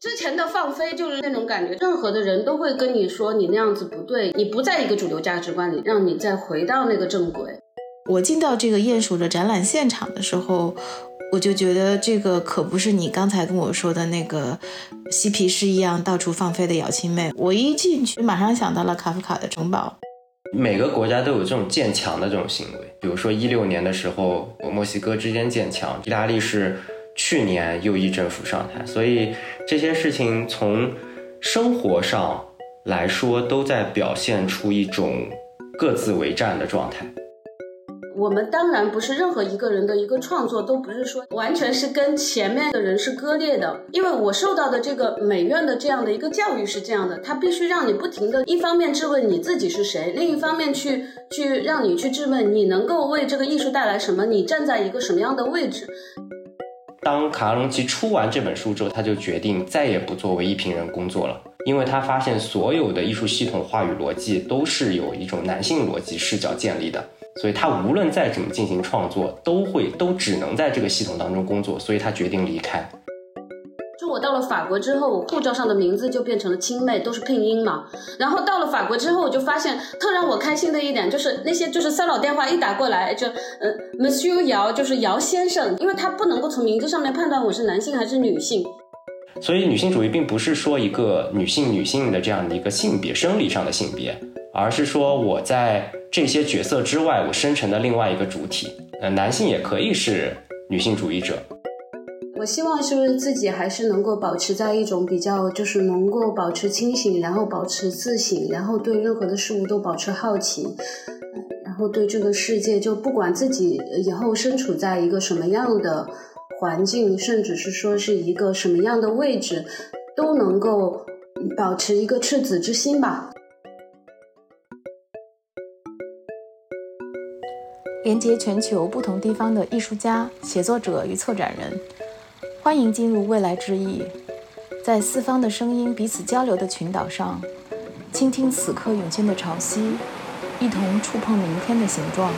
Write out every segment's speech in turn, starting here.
之前的放飞就是那种感觉，任何的人都会跟你说你那样子不对，你不在一个主流价值观里，让你再回到那个正轨。我进到这个鼹鼠的展览现场的时候，我就觉得这个可不是你刚才跟我说的那个嬉皮士一样到处放飞的姚青妹。我一进去，马上想到了卡夫卡的城堡。每个国家都有这种建墙的这种行为，比如说一六年的时候，墨西哥之间建墙，意大利是。去年右翼政府上台，所以这些事情从生活上来说，都在表现出一种各自为战的状态。我们当然不是任何一个人的一个创作，都不是说完全是跟前面的人是割裂的。因为我受到的这个美院的这样的一个教育是这样的，它必须让你不停的，一方面质问你自己是谁，另一方面去去让你去质问你能够为这个艺术带来什么，你站在一个什么样的位置。当卡拉隆奇出完这本书之后，他就决定再也不作为一评人工作了，因为他发现所有的艺术系统话语逻辑都是有一种男性逻辑视角建立的，所以他无论再怎么进行创作，都会都只能在这个系统当中工作，所以他决定离开。我到了法国之后，我护照上的名字就变成了青妹，都是拼音嘛。然后到了法国之后，我就发现特让我开心的一点就是那些就是骚扰电话一打过来就呃，Monsieur 姚就是姚先生，因为他不能够从名字上面判断我是男性还是女性。所以女性主义并不是说一个女性女性的这样的一个性别生理上的性别，而是说我在这些角色之外，我生成的另外一个主体。呃，男性也可以是女性主义者。我希望是不是自己还是能够保持在一种比较，就是能够保持清醒，然后保持自省，然后对任何的事物都保持好奇，然后对这个世界，就不管自己以后身处在一个什么样的环境，甚至是说是一个什么样的位置，都能够保持一个赤子之心吧。连接全球不同地方的艺术家、写作者与策展人。欢迎进入未来之翼，在四方的声音彼此交流的群岛上，倾听此刻涌现的潮汐，一同触碰明天的形状。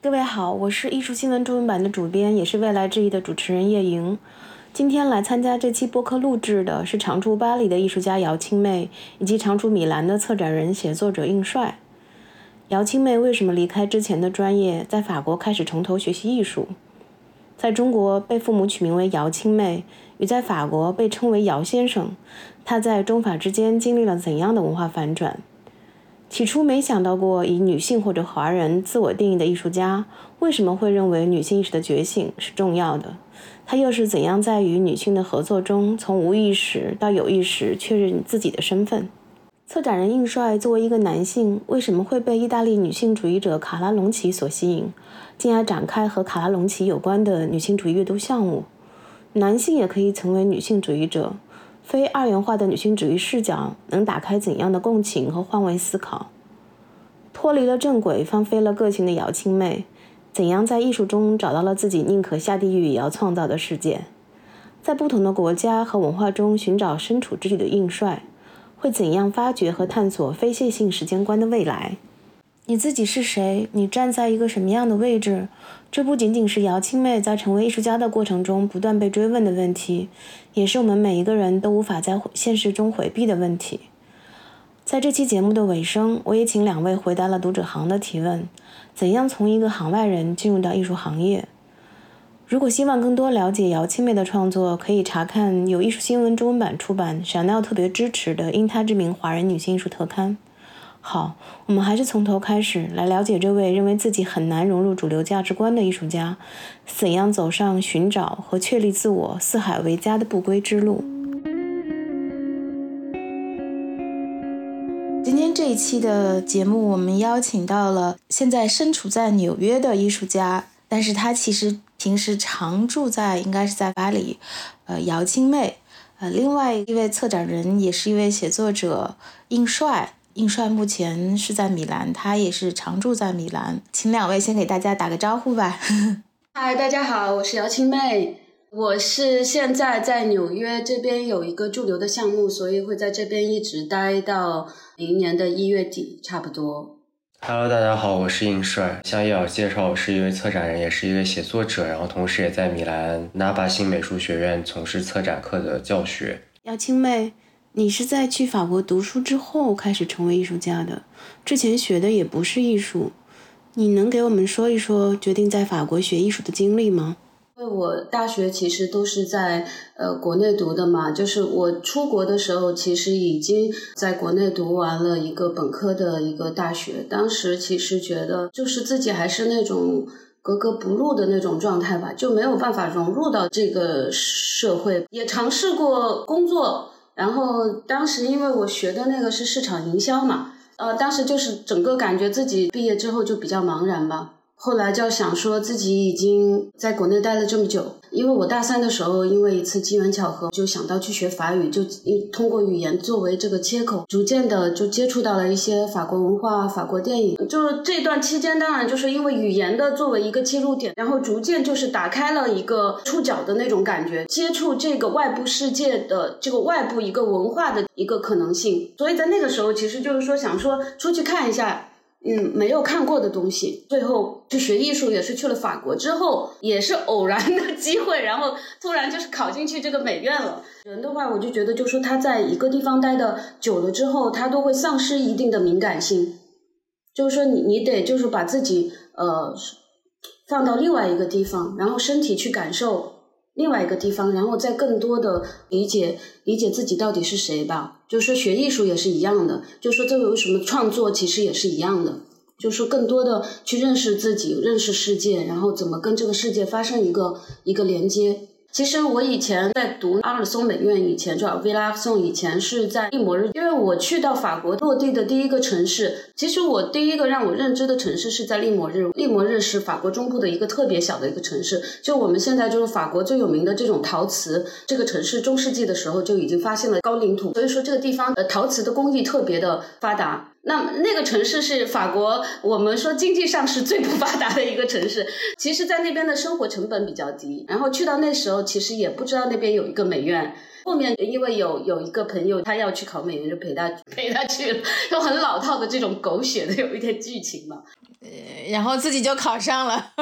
各位好，我是艺术新闻中文版的主编，也是未来之翼的主持人叶莹。今天来参加这期播客录制的是常驻巴黎的艺术家姚青妹，以及常驻米兰的策展人、写作者应帅。姚青妹为什么离开之前的专业，在法国开始从头学习艺术？在中国被父母取名为姚青妹，与在法国被称为姚先生，她在中法之间经历了怎样的文化反转？起初没想到过以女性或者华人自我定义的艺术家为什么会认为女性意识的觉醒是重要的？他又是怎样在与女性的合作中从无意识到有意识确认自己的身份？策展人应帅作为一个男性，为什么会被意大利女性主义者卡拉隆奇所吸引，进而展开和卡拉隆奇有关的女性主义阅读项目？男性也可以成为女性主义者。非二元化的女性主义视角能打开怎样的共情和换位思考？脱离了正轨、放飞了个性的姚青妹，怎样在艺术中找到了自己宁可下地狱也要创造的世界？在不同的国家和文化中寻找身处之地的应帅，会怎样发掘和探索非线性时间观的未来？你自己是谁？你站在一个什么样的位置？这不仅仅是姚青妹在成为艺术家的过程中不断被追问的问题，也是我们每一个人都无法在现实中回避的问题。在这期节目的尾声，我也请两位回答了读者行的提问：怎样从一个行外人进入到艺术行业？如果希望更多了解姚青妹的创作，可以查看由艺术新闻中文版出版、Chanel 特别支持的《因她之名：华人女性艺术特刊》。好，我们还是从头开始来了解这位认为自己很难融入主流价值观的艺术家，怎样走上寻找和确立自我、四海为家的不归之路。今天这一期的节目，我们邀请到了现在身处在纽约的艺术家，但是他其实平时常住在应该是在巴黎，呃，姚青妹，呃，另外一位策展人也是一位写作者应帅。应帅目前是在米兰，他也是常住在米兰，请两位先给大家打个招呼吧。嗨，大家好，我是姚青妹。我是现在在纽约这边有一个驻留的项目，所以会在这边一直待到明年的一月底，差不多。Hello，大家好，我是应帅。像叶老介绍，我是一位策展人，也是一位写作者，然后同时也在米兰纳巴新美术学院从事策展课的教学。姚青妹，你是在去法国读书之后开始成为艺术家的，之前学的也不是艺术，你能给我们说一说决定在法国学艺术的经历吗？因为我大学其实都是在呃国内读的嘛，就是我出国的时候，其实已经在国内读完了一个本科的一个大学。当时其实觉得就是自己还是那种格格不入的那种状态吧，就没有办法融入到这个社会。也尝试过工作，然后当时因为我学的那个是市场营销嘛，呃，当时就是整个感觉自己毕业之后就比较茫然吧。后来就想说自己已经在国内待了这么久，因为我大三的时候，因为一次机缘巧合，就想到去学法语，就通过语言作为这个切口，逐渐的就接触到了一些法国文化、法国电影。就是这段期间，当然就是因为语言的作为一个切入点，然后逐渐就是打开了一个触角的那种感觉，接触这个外部世界的这个外部一个文化的一个可能性。所以在那个时候，其实就是说想说出去看一下。嗯，没有看过的东西，最后去学艺术也是去了法国之后，也是偶然的机会，然后突然就是考进去这个美院了。人的话，我就觉得，就说他在一个地方待的久了之后，他都会丧失一定的敏感性，就是说你你得就是把自己呃放到另外一个地方，然后身体去感受。另外一个地方，然后再更多的理解理解自己到底是谁吧。就是说学艺术也是一样的，就是说这个为什么创作其实也是一样的，就是说更多的去认识自己，认识世界，然后怎么跟这个世界发生一个一个连接。其实我以前在读阿尔松美院以前，就 Villa 松以前是在利摩日，因为我去到法国落地的第一个城市。其实我第一个让我认知的城市是在利摩日，利摩日是法国中部的一个特别小的一个城市。就我们现在就是法国最有名的这种陶瓷，这个城市中世纪的时候就已经发现了高岭土，所以说这个地方呃陶瓷的工艺特别的发达。那那个城市是法国，我们说经济上是最不发达的一个城市。其实，在那边的生活成本比较低。然后去到那时候，其实也不知道那边有一个美院。后面因为有有一个朋友他要去考美院，就陪他陪他去了，就很老套的这种狗血的有一点剧情嘛。呃，然后自己就考上了。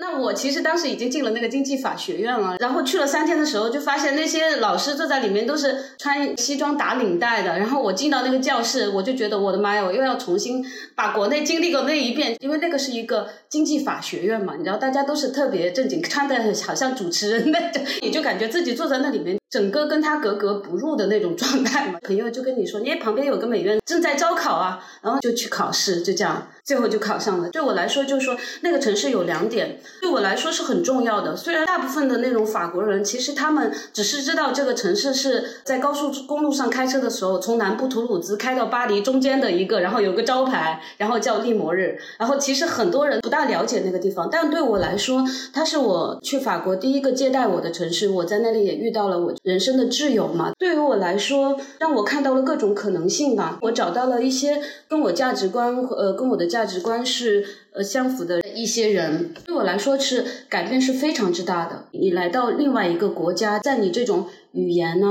那我其实当时已经进了那个经济法学院了，然后去了三天的时候，就发现那些老师坐在里面都是穿西装打领带的。然后我进到那个教室，我就觉得我的妈呀，我又要重新把国内经历过那一遍，因为那个是一个经济法学院嘛，你知道，大家都是特别正经，穿的好像主持人那种，你就感觉自己坐在那里面。整个跟他格格不入的那种状态嘛，朋友就跟你说，你旁边有个美院正在招考啊，然后就去考试，就这样，最后就考上了。对我来说，就是说那个城市有两点，对我来说是很重要的。虽然大部分的那种法国人，其实他们只是知道这个城市是在高速公路上开车的时候，从南部图鲁兹开到巴黎中间的一个，然后有个招牌，然后叫利摩日。然后其实很多人不大了解那个地方，但对我来说，它是我去法国第一个接待我的城市。我在那里也遇到了我。人生的挚友嘛，对于我来说，让我看到了各种可能性吧。我找到了一些跟我价值观呃跟我的价值观是呃相符的一些人，对我来说是改变是非常之大的。你来到另外一个国家，在你这种语言呢，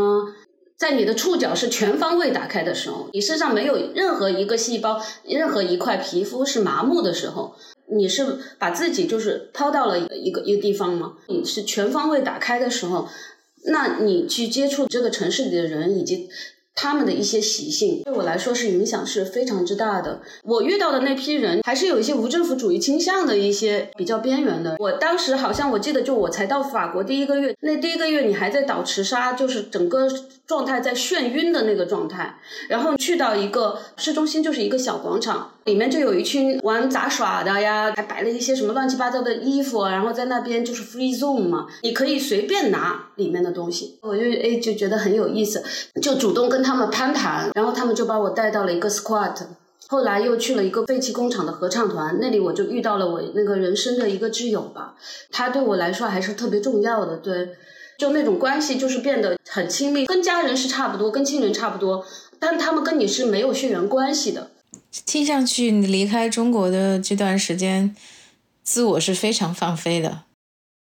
在你的触角是全方位打开的时候，你身上没有任何一个细胞、任何一块皮肤是麻木的时候，你是把自己就是抛到了一个一个地方吗？你是全方位打开的时候。那你去接触这个城市里的人以及他们的一些习性，对我来说是影响是非常之大的。我遇到的那批人还是有一些无政府主义倾向的一些比较边缘的。我当时好像我记得，就我才到法国第一个月，那第一个月你还在倒池沙，就是整个。状态在眩晕的那个状态，然后去到一个市中心，就是一个小广场，里面就有一群玩杂耍的呀，还摆了一些什么乱七八糟的衣服，然后在那边就是 free zone 嘛，你可以随便拿里面的东西，我就哎就觉得很有意思，就主动跟他们攀谈，然后他们就把我带到了一个 squat，后来又去了一个废弃工厂的合唱团，那里我就遇到了我那个人生的一个挚友吧，他对我来说还是特别重要的，对。就那种关系，就是变得很亲密，跟家人是差不多，跟亲人差不多，但他们跟你是没有血缘关系的。听上去，你离开中国的这段时间，自我是非常放飞的。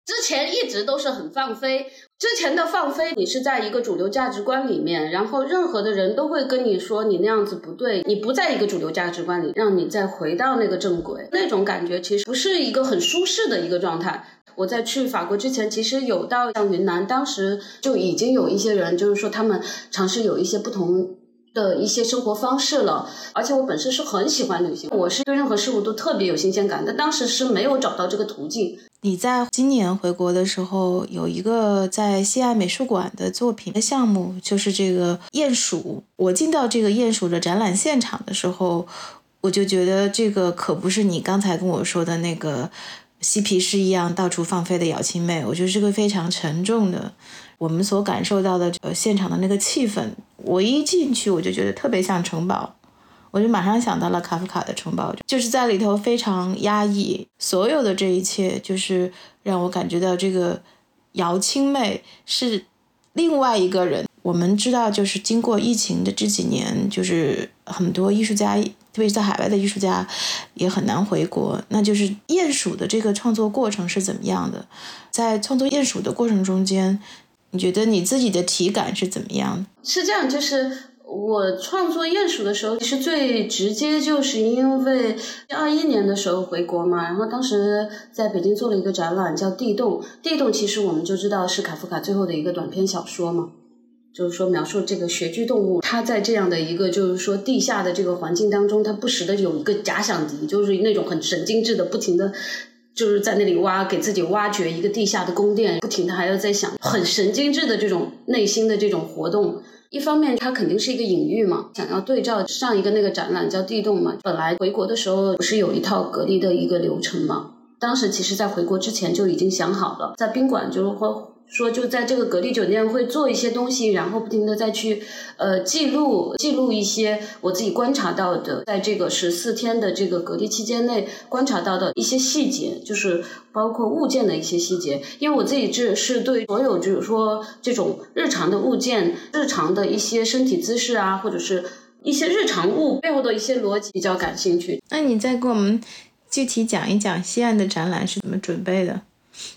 之前一直都是很放飞，之前的放飞，你是在一个主流价值观里面，然后任何的人都会跟你说你那样子不对，你不在一个主流价值观里，让你再回到那个正轨，那种感觉其实不是一个很舒适的一个状态。我在去法国之前，其实有到像云南，当时就已经有一些人，就是说他们尝试有一些不同。的一些生活方式了，而且我本身是很喜欢旅行，我是对任何事物都特别有新鲜感，但当时是没有找到这个途径。你在今年回国的时候，有一个在西安美术馆的作品的项目，就是这个鼹鼠。我进到这个鼹鼠的展览现场的时候，我就觉得这个可不是你刚才跟我说的那个嬉皮士一样到处放飞的姚青妹，我觉得是个非常沉重的。我们所感受到的呃现场的那个气氛，我一进去我就觉得特别像城堡，我就马上想到了卡夫卡的城堡，就是在里头非常压抑，所有的这一切就是让我感觉到这个姚青妹是另外一个人。我们知道，就是经过疫情的这几年，就是很多艺术家，特别是在海外的艺术家也很难回国。那就是鼹鼠的这个创作过程是怎么样的？在创作鼹鼠的过程中间。你觉得你自己的体感是怎么样？是这样，就是我创作鼹鼠的时候，其实最直接就是因为二一年的时候回国嘛，然后当时在北京做了一个展览，叫《地洞》。《地洞》其实我们就知道是卡夫卡最后的一个短篇小说嘛，就是说描述这个穴居动物，它在这样的一个就是说地下的这个环境当中，它不时的有一个假想敌，就是那种很神经质的，不停的。就是在那里挖，给自己挖掘一个地下的宫殿，不停的还要在想很神经质的这种内心的这种活动。一方面，它肯定是一个隐喻嘛，想要对照上一个那个展览叫地洞嘛。本来回国的时候不是有一套隔离的一个流程嘛，当时其实在回国之前就已经想好了，在宾馆就是会。说就在这个隔离酒店会做一些东西，然后不停的再去呃记录记录一些我自己观察到的，在这个十四天的这个隔离期间内观察到的一些细节，就是包括物件的一些细节。因为我自己这是对所有就是说这种日常的物件、日常的一些身体姿势啊，或者是一些日常物背后的一些逻辑比较感兴趣。那你再给我们具体讲一讲西岸的展览是怎么准备的？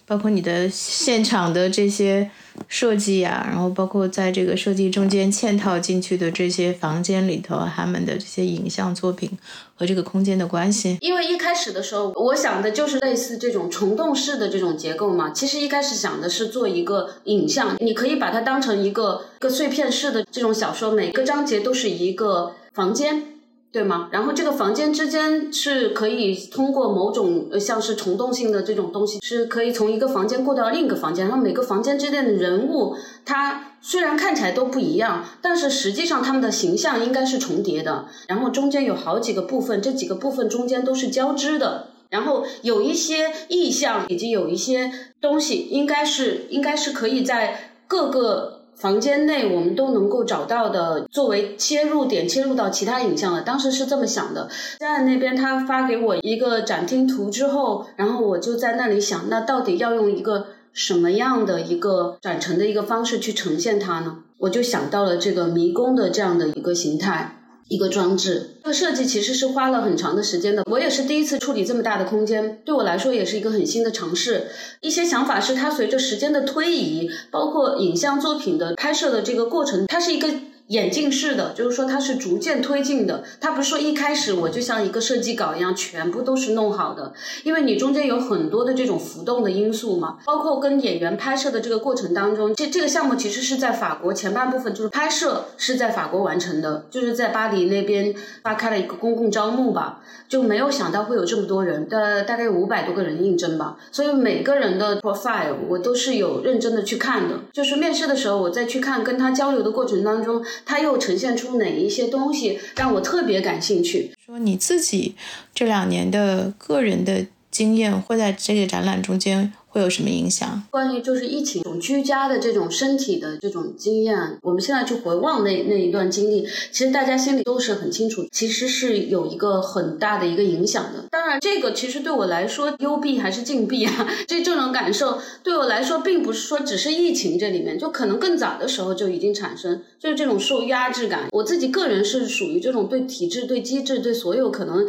包括你的现场的这些设计啊，然后包括在这个设计中间嵌套进去的这些房间里头，他们的这些影像作品和这个空间的关系。因为一开始的时候，我想的就是类似这种虫洞式的这种结构嘛。其实一开始想的是做一个影像，你可以把它当成一个个碎片式的这种小说，每个章节都是一个房间。对吗？然后这个房间之间是可以通过某种呃像是虫洞性的这种东西，是可以从一个房间过到另一个房间。然后每个房间之间的人物，它虽然看起来都不一样，但是实际上他们的形象应该是重叠的。然后中间有好几个部分，这几个部分中间都是交织的。然后有一些意象以及有一些东西，应该是应该是可以在各个。房间内我们都能够找到的，作为切入点切入到其他影像的，当时是这么想的。在那边他发给我一个展厅图之后，然后我就在那里想，那到底要用一个什么样的一个展陈的一个方式去呈现它呢？我就想到了这个迷宫的这样的一个形态。一个装置，这个设计其实是花了很长的时间的。我也是第一次处理这么大的空间，对我来说也是一个很新的尝试。一些想法是它随着时间的推移，包括影像作品的拍摄的这个过程，它是一个。演进式的，就是说它是逐渐推进的，它不是说一开始我就像一个设计稿一样，全部都是弄好的，因为你中间有很多的这种浮动的因素嘛，包括跟演员拍摄的这个过程当中，这这个项目其实是在法国前半部分就是拍摄是在法国完成的，就是在巴黎那边发开了一个公共招募吧，就没有想到会有这么多人，大大概有五百多个人应征吧，所以每个人的 profile 我都是有认真的去看的，就是面试的时候我再去看跟他交流的过程当中。它又呈现出哪一些东西让我特别感兴趣？说你自己这两年的个人的经验会在这个展览中间。会有什么影响？关于就是疫情这种居家的这种身体的这种经验，我们现在去回望那那一段经历，其实大家心里都是很清楚，其实是有一个很大的一个影响的。当然，这个其实对我来说，幽闭还是禁闭啊，这这种感受对我来说，并不是说只是疫情这里面，就可能更早的时候就已经产生，就是这种受压制感。我自己个人是属于这种对体制、对机制、对所有可能，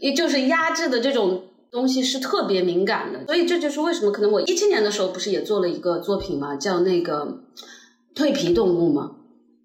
也就是压制的这种。东西是特别敏感的，所以这就是为什么可能我一七年的时候不是也做了一个作品嘛，叫那个蜕皮动物嘛。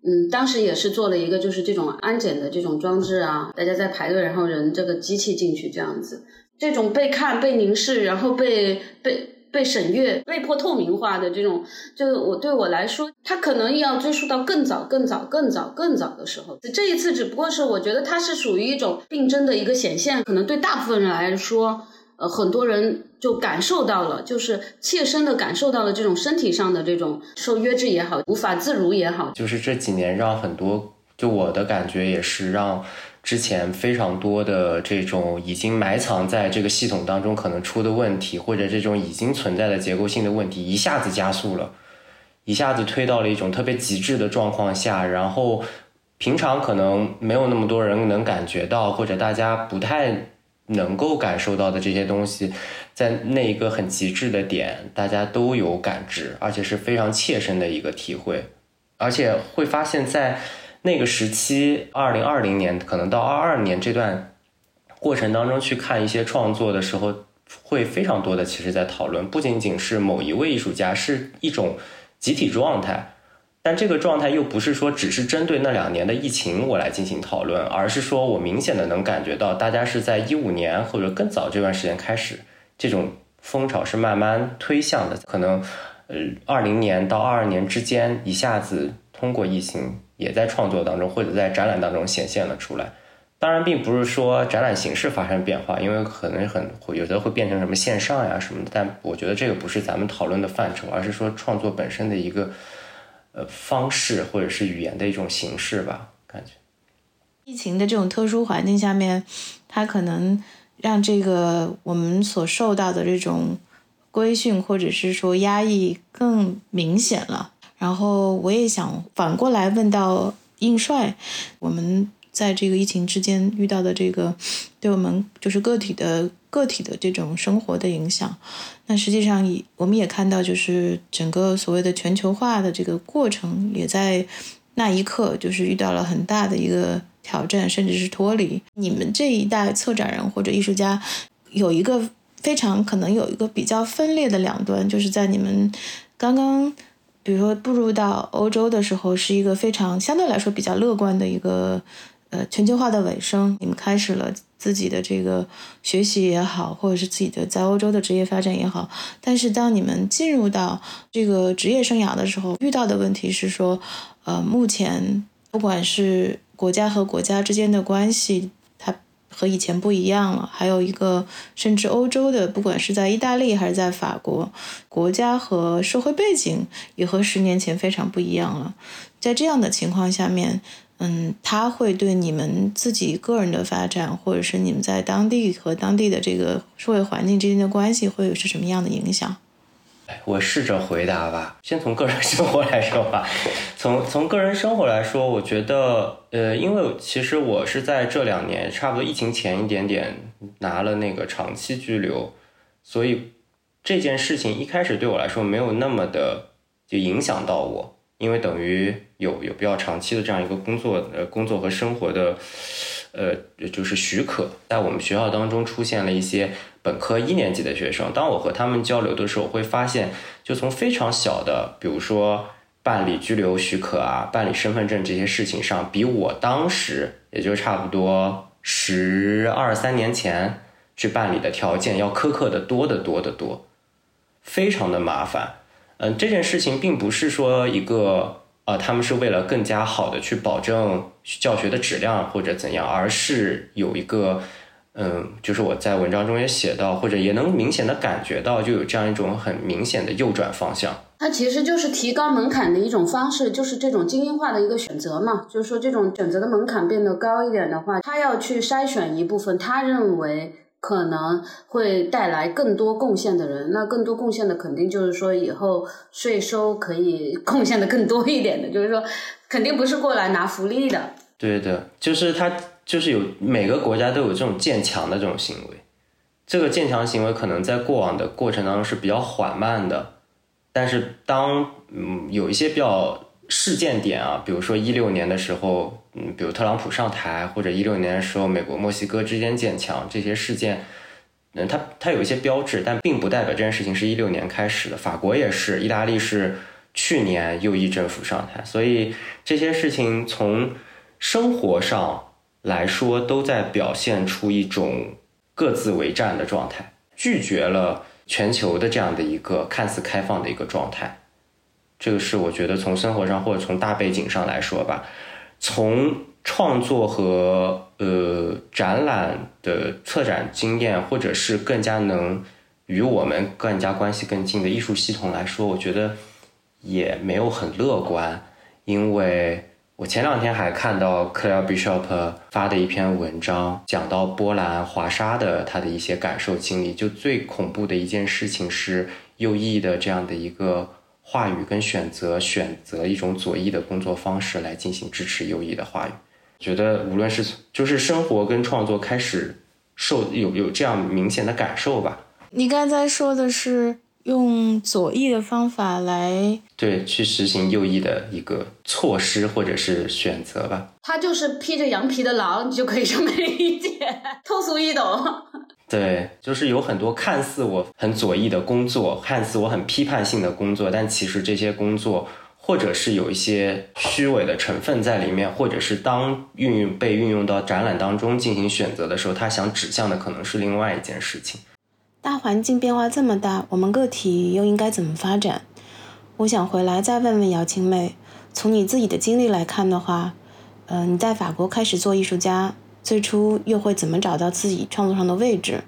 嗯，当时也是做了一个，就是这种安检的这种装置啊，大家在排队，然后人这个机器进去这样子，这种被看、被凝视，然后被被被审阅、被迫透明化的这种，就我对我来说，它可能要追溯到更早、更早、更早、更早的时候。这一次只不过是我觉得它是属于一种病症的一个显现，可能对大部分人来说。呃，很多人就感受到了，就是切身的感受到了这种身体上的这种受约制也好，无法自如也好，就是这几年让很多，就我的感觉也是让之前非常多的这种已经埋藏在这个系统当中可能出的问题，或者这种已经存在的结构性的问题，一下子加速了，一下子推到了一种特别极致的状况下，然后平常可能没有那么多人能感觉到，或者大家不太。能够感受到的这些东西，在那一个很极致的点，大家都有感知，而且是非常切身的一个体会，而且会发现，在那个时期，二零二零年可能到二二年这段过程当中去看一些创作的时候，会非常多的其实在讨论，不仅仅是某一位艺术家，是一种集体状态。但这个状态又不是说只是针对那两年的疫情我来进行讨论，而是说我明显的能感觉到，大家是在一五年或者更早这段时间开始，这种风潮是慢慢推向的。可能，呃，二零年到二二年之间，一下子通过疫情也在创作当中或者在展览当中显现了出来。当然，并不是说展览形式发生变化，因为可能很有的会变成什么线上呀什么的。但我觉得这个不是咱们讨论的范畴，而是说创作本身的一个。呃，方式或者是语言的一种形式吧，感觉。疫情的这种特殊环境下面，它可能让这个我们所受到的这种规训或者是说压抑更明显了。然后我也想反过来问到应帅，我们在这个疫情之间遇到的这个对我们就是个体的。个体的这种生活的影响，那实际上也我们也看到，就是整个所谓的全球化的这个过程，也在那一刻就是遇到了很大的一个挑战，甚至是脱离。你们这一代策展人或者艺术家，有一个非常可能有一个比较分裂的两端，就是在你们刚刚，比如说步入到欧洲的时候，是一个非常相对来说比较乐观的一个。呃，全球化的尾声，你们开始了自己的这个学习也好，或者是自己的在欧洲的职业发展也好。但是，当你们进入到这个职业生涯的时候，遇到的问题是说，呃，目前不管是国家和国家之间的关系，它和以前不一样了。还有一个，甚至欧洲的，不管是在意大利还是在法国，国家和社会背景也和十年前非常不一样了。在这样的情况下面。嗯，他会对你们自己个人的发展，或者是你们在当地和当地的这个社会环境之间的关系，会有是什么样的影响？我试着回答吧。先从个人生活来说吧。从从个人生活来说，我觉得，呃，因为其实我是在这两年，差不多疫情前一点点拿了那个长期居留，所以这件事情一开始对我来说没有那么的就影响到我。因为等于有有比较长期的这样一个工作呃工作和生活的，呃就是许可，在我们学校当中出现了一些本科一年级的学生。当我和他们交流的时候，会发现，就从非常小的，比如说办理居留许可啊、办理身份证这些事情上，比我当时也就差不多十二三年前去办理的条件要苛刻的多得多得多，非常的麻烦。嗯，这件事情并不是说一个啊，他们是为了更加好的去保证教学的质量或者怎样，而是有一个，嗯，就是我在文章中也写到，或者也能明显的感觉到，就有这样一种很明显的右转方向。它其实就是提高门槛的一种方式，就是这种精英化的一个选择嘛。就是说，这种选择的门槛变得高一点的话，他要去筛选一部分他认为。可能会带来更多贡献的人，那更多贡献的肯定就是说以后税收可以 贡献的更多一点的，就是说肯定不是过来拿福利的。对的，就是他就是有每个国家都有这种建强的这种行为，这个建强行为可能在过往的过程当中是比较缓慢的，但是当嗯有一些比较。事件点啊，比如说一六年的时候，嗯，比如特朗普上台，或者一六年的时候美国墨西哥之间建墙这些事件，嗯，它它有一些标志，但并不代表这件事情是一六年开始的。法国也是，意大利是去年右翼政府上台，所以这些事情从生活上来说，都在表现出一种各自为战的状态，拒绝了全球的这样的一个看似开放的一个状态。这个是我觉得从生活上或者从大背景上来说吧，从创作和呃展览的策展经验，或者是更加能与我们更加关系更近的艺术系统来说，我觉得也没有很乐观。因为我前两天还看到 Claire Bishop 发的一篇文章，讲到波兰华沙的他的一些感受经历，就最恐怖的一件事情是右翼的这样的一个。话语跟选择，选择一种左翼的工作方式来进行支持右翼的话语，觉得无论是就是生活跟创作开始受有有这样明显的感受吧。你刚才说的是用左翼的方法来对去实行右翼的一个措施或者是选择吧。他就是披着羊皮的狼，你就可以这么理解，通俗易懂。对，就是有很多看似我很左翼的工作，看似我很批判性的工作，但其实这些工作或者是有一些虚伪的成分在里面，或者是当运用被运用到展览当中进行选择的时候，他想指向的可能是另外一件事情。大环境变化这么大，我们个体又应该怎么发展？我想回来再问问姚青妹，从你自己的经历来看的话，嗯，你在法国开始做艺术家。最初又会怎么找到自己创作上的位置？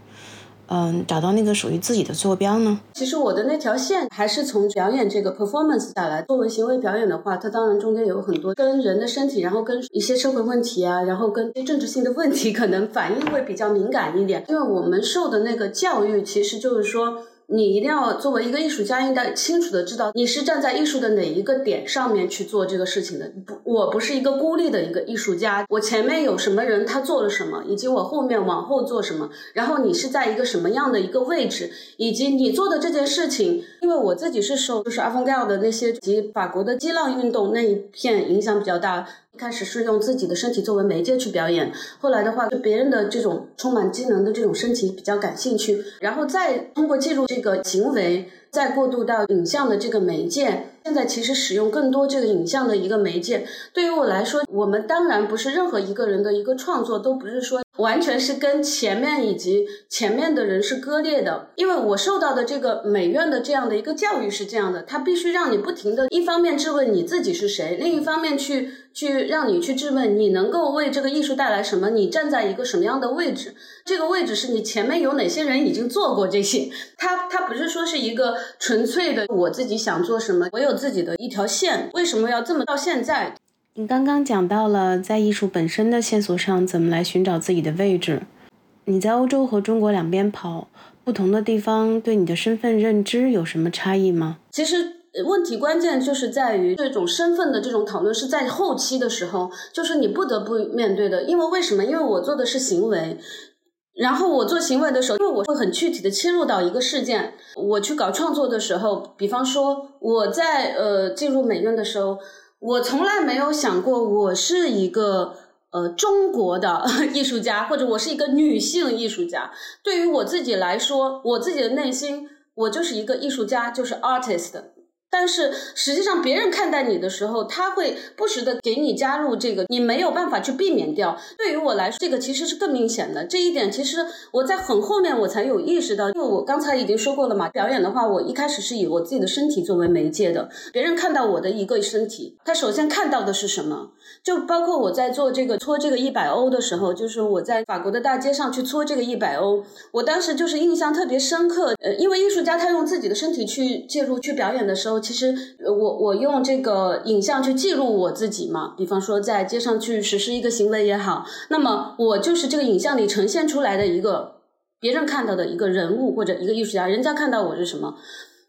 嗯，找到那个属于自己的坐标呢？其实我的那条线还是从表演这个 performance 下来。作为行为表演的话，它当然中间有很多跟人的身体，然后跟一些社会问题啊，然后跟政治性的问题，可能反应会比较敏感一点。因为我们受的那个教育，其实就是说。你一定要作为一个艺术家，应该清楚的知道你是站在艺术的哪一个点上面去做这个事情的。不，我不是一个孤立的一个艺术家，我前面有什么人他做了什么，以及我后面往后做什么，然后你是在一个什么样的一个位置，以及你做的这件事情，因为我自己是受就是阿方盖尔的那些及法国的激浪运动那一片影响比较大。开始是用自己的身体作为媒介去表演，后来的话对别人的这种充满机能的这种身体比较感兴趣，然后再通过记录这个行为，再过渡到影像的这个媒介。现在其实使用更多这个影像的一个媒介，对于我来说，我们当然不是任何一个人的一个创作都不是说。完全是跟前面以及前面的人是割裂的，因为我受到的这个美院的这样的一个教育是这样的，它必须让你不停的，一方面质问你自己是谁，另一方面去去让你去质问你能够为这个艺术带来什么，你站在一个什么样的位置，这个位置是你前面有哪些人已经做过这些，它它不是说是一个纯粹的我自己想做什么，我有自己的一条线，为什么要这么到现在？你刚刚讲到了在艺术本身的线索上怎么来寻找自己的位置。你在欧洲和中国两边跑，不同的地方对你的身份认知有什么差异吗？其实问题关键就是在于这种身份的这种讨论是在后期的时候，就是你不得不面对的。因为为什么？因为我做的是行为，然后我做行为的时候，因为我会很具体的切入到一个事件。我去搞创作的时候，比方说我在呃进入美院的时候。我从来没有想过，我是一个呃中国的 艺术家，或者我是一个女性艺术家。对于我自己来说，我自己的内心，我就是一个艺术家，就是 artist。但是实际上，别人看待你的时候，他会不时的给你加入这个，你没有办法去避免掉。对于我来说，这个其实是更明显的。这一点其实我在很后面我才有意识到，因为我刚才已经说过了嘛。表演的话，我一开始是以我自己的身体作为媒介的。别人看到我的一个身体，他首先看到的是什么？就包括我在做这个搓这个一百欧的时候，就是我在法国的大街上去搓这个一百欧，我当时就是印象特别深刻。呃，因为艺术家他用自己的身体去介入去表演的时候其实，我我用这个影像去记录我自己嘛，比方说在街上去实施一个行为也好，那么我就是这个影像里呈现出来的一个别人看到的一个人物或者一个艺术家，人家看到我是什么？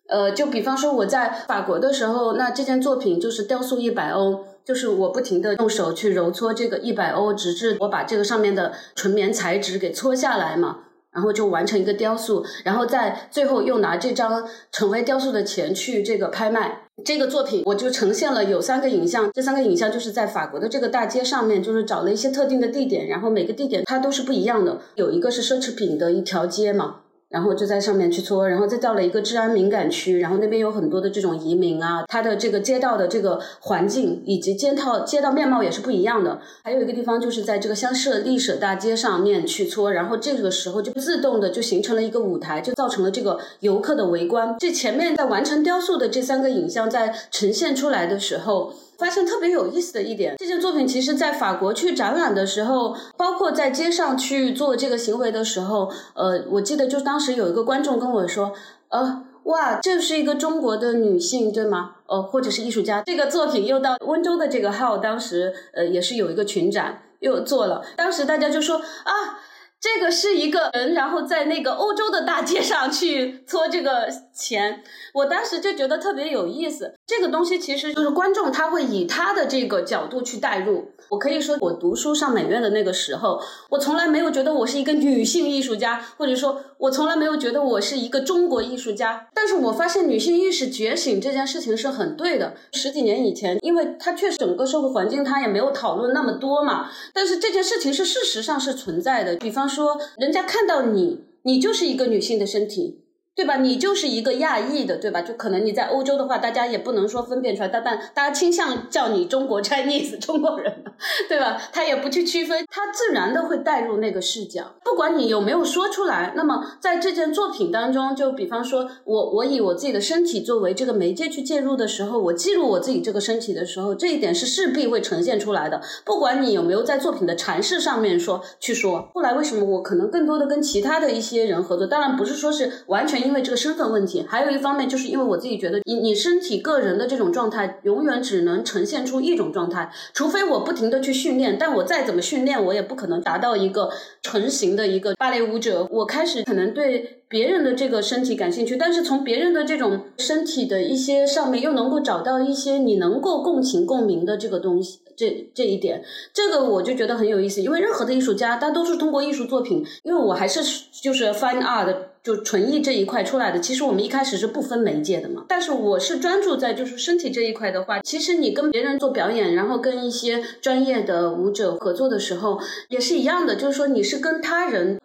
呃，就比方说我在法国的时候，那这件作品就是雕塑一百欧，就是我不停的用手去揉搓这个一百欧，直至我把这个上面的纯棉材质给搓下来嘛。然后就完成一个雕塑，然后在最后又拿这张成为雕塑的钱去这个拍卖这个作品，我就呈现了有三个影像，这三个影像就是在法国的这个大街上面，就是找了一些特定的地点，然后每个地点它都是不一样的，有一个是奢侈品的一条街嘛。然后就在上面去搓，然后再到了一个治安敏感区，然后那边有很多的这种移民啊，它的这个街道的这个环境以及街道街道面貌也是不一样的。还有一个地方就是在这个香舍丽舍大街上面去搓，然后这个时候就自动的就形成了一个舞台，就造成了这个游客的围观。这前面在完成雕塑的这三个影像在呈现出来的时候。发现特别有意思的一点，这件作品其实在法国去展览的时候，包括在街上去做这个行为的时候，呃，我记得就当时有一个观众跟我说，呃，哇，这是一个中国的女性，对吗？呃，或者是艺术家，这个作品又到温州的这个号，当时呃也是有一个群展又做了，当时大家就说啊。这个是一个人，然后在那个欧洲的大街上去搓这个钱，我当时就觉得特别有意思。这个东西其实就是观众他会以他的这个角度去代入。我可以说，我读书上美院的那个时候，我从来没有觉得我是一个女性艺术家，或者说，我从来没有觉得我是一个中国艺术家。但是我发现女性意识觉醒这件事情是很对的。十几年以前，因为它确实整个社会环境它也没有讨论那么多嘛，但是这件事情是事实上是存在的。比方说，人家看到你，你就是一个女性的身体。对吧？你就是一个亚裔的，对吧？就可能你在欧洲的话，大家也不能说分辨出来，但但大家倾向叫你中国 Chinese 中国人，对吧？他也不去区分，他自然的会带入那个视角，不管你有没有说出来。那么在这件作品当中，就比方说我我以我自己的身体作为这个媒介去介入的时候，我记录我自己这个身体的时候，这一点是势必会呈现出来的。不管你有没有在作品的阐释上面说去说，后来为什么我可能更多的跟其他的一些人合作？当然不是说是完全因为这个身份问题，还有一方面就是因为我自己觉得，你你身体个人的这种状态，永远只能呈现出一种状态，除非我不停的去训练，但我再怎么训练，我也不可能达到一个成型的一个芭蕾舞者。我开始可能对别人的这个身体感兴趣，但是从别人的这种身体的一些上面，又能够找到一些你能够共情共鸣的这个东西。这这一点，这个我就觉得很有意思，因为任何的艺术家，他都是通过艺术作品，因为我还是就是 fine art 就纯艺这一块出来的。其实我们一开始是不分媒介的嘛，但是我是专注在就是身体这一块的话，其实你跟别人做表演，然后跟一些专业的舞者合作的时候，也是一样的，就是说你是跟他人。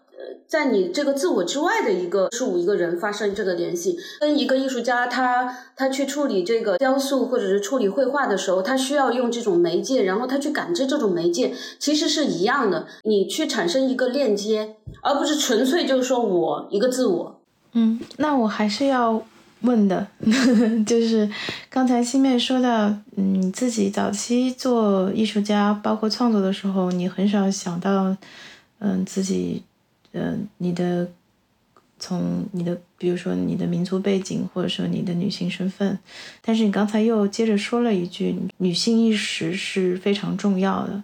在你这个自我之外的一个事物、一个人发生这个联系，跟一个艺术家他他去处理这个雕塑或者是处理绘画的时候，他需要用这种媒介，然后他去感知这种媒介，其实是一样的。你去产生一个链接，而不是纯粹就是说我一个自我。嗯，那我还是要问的，就是刚才西面说到，嗯，自己早期做艺术家，包括创作的时候，你很少想到，嗯，自己。嗯，你的从你的，比如说你的民族背景，或者说你的女性身份，但是你刚才又接着说了一句，女性意识是非常重要的。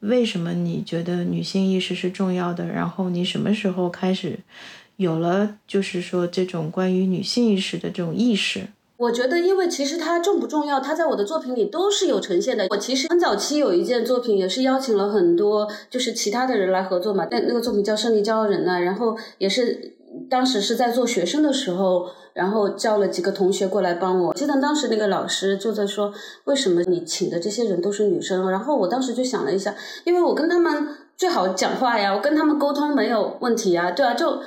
为什么你觉得女性意识是重要的？然后你什么时候开始有了，就是说这种关于女性意识的这种意识？我觉得，因为其实它重不重要，它在我的作品里都是有呈现的。我其实很早期有一件作品，也是邀请了很多就是其他的人来合作嘛。那那个作品叫《胜利骄傲人》呢，然后也是当时是在做学生的时候，然后叫了几个同学过来帮我。记得当时那个老师就在说，为什么你请的这些人都是女生？然后我当时就想了一下，因为我跟他们最好讲话呀，我跟他们沟通没有问题啊，对啊，就。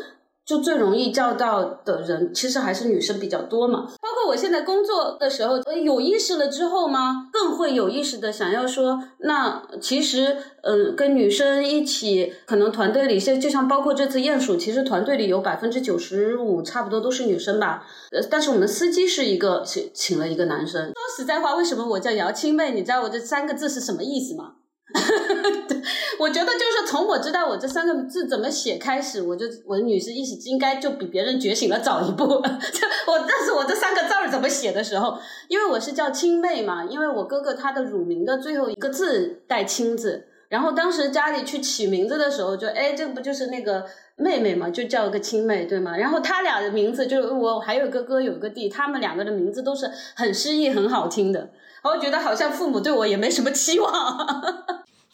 就最容易叫到的人，其实还是女生比较多嘛。包括我现在工作的时候，有意识了之后吗？更会有意识的想要说，那其实，嗯，跟女生一起，可能团队里，现就像包括这次鼹鼠，其实团队里有百分之九十五差不多都是女生吧。呃，但是我们司机是一个请请了一个男生。说实在话，为什么我叫姚青妹？你知道我这三个字是什么意思吗？我觉得就是从我知道我这三个字怎么写开始，我就我的女士意识应该就比别人觉醒了早一步。就 我但是我这三个字怎么写的时候，因为我是叫青妹嘛，因为我哥哥他的乳名的最后一个字带青字，然后当时家里去起名字的时候，就哎，这不就是那个妹妹嘛，就叫个青妹，对吗？然后他俩的名字就是我还有个哥有个弟，他们两个的名字都是很诗意很好听的。我觉得好像父母对我也没什么期望，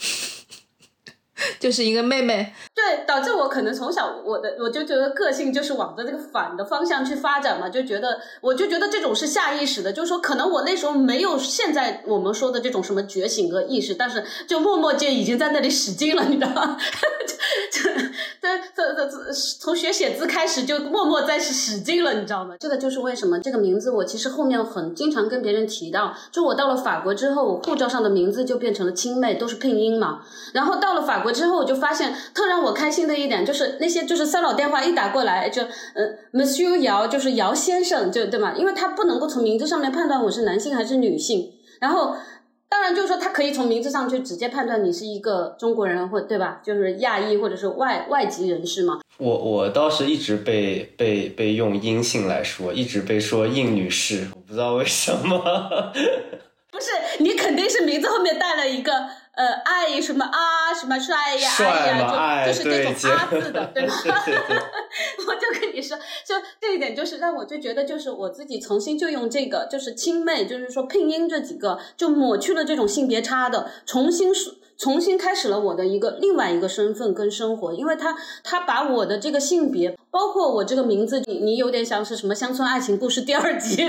就是一个妹妹。对，导致我可能从小我的我就觉得个性就是往着这个反的方向去发展嘛，就觉得我就觉得这种是下意识的，就是说可能我那时候没有现在我们说的这种什么觉醒和意识，但是就默默间已经在那里使劲了，你知道吗？就这，这这这从学写字开始就默默在使劲了，你知道吗？这个就是为什么这个名字我其实后面很经常跟别人提到，就我到了法国之后，我护照上的名字就变成了亲妹，都是拼音嘛。然后到了法国之后，我就发现特让我开心的一点就是那些就是骚扰电话一打过来就呃，Monsieur 姚就是姚先生，就对吗？因为他不能够从名字上面判断我是男性还是女性，然后。当然，就是说，他可以从名字上去直接判断你是一个中国人，或对吧？就是亚裔或者是外外籍人士嘛。我我倒是一直被被被用阴性来说，一直被说应女士，我不知道为什么。不是，你肯定是名字后面带了一个。呃，爱什么啊，什么帅呀，爱呀，就就是这种啊字的，对吧？我就跟你说，就这一点，就是让我就觉得，就是我自己重新就用这个，就是亲妹，就是说拼音这几个，就抹去了这种性别差的，重新说。重新开始了我的一个另外一个身份跟生活，因为他他把我的这个性别，包括我这个名字，你你有点像是什么乡村爱情故事第二集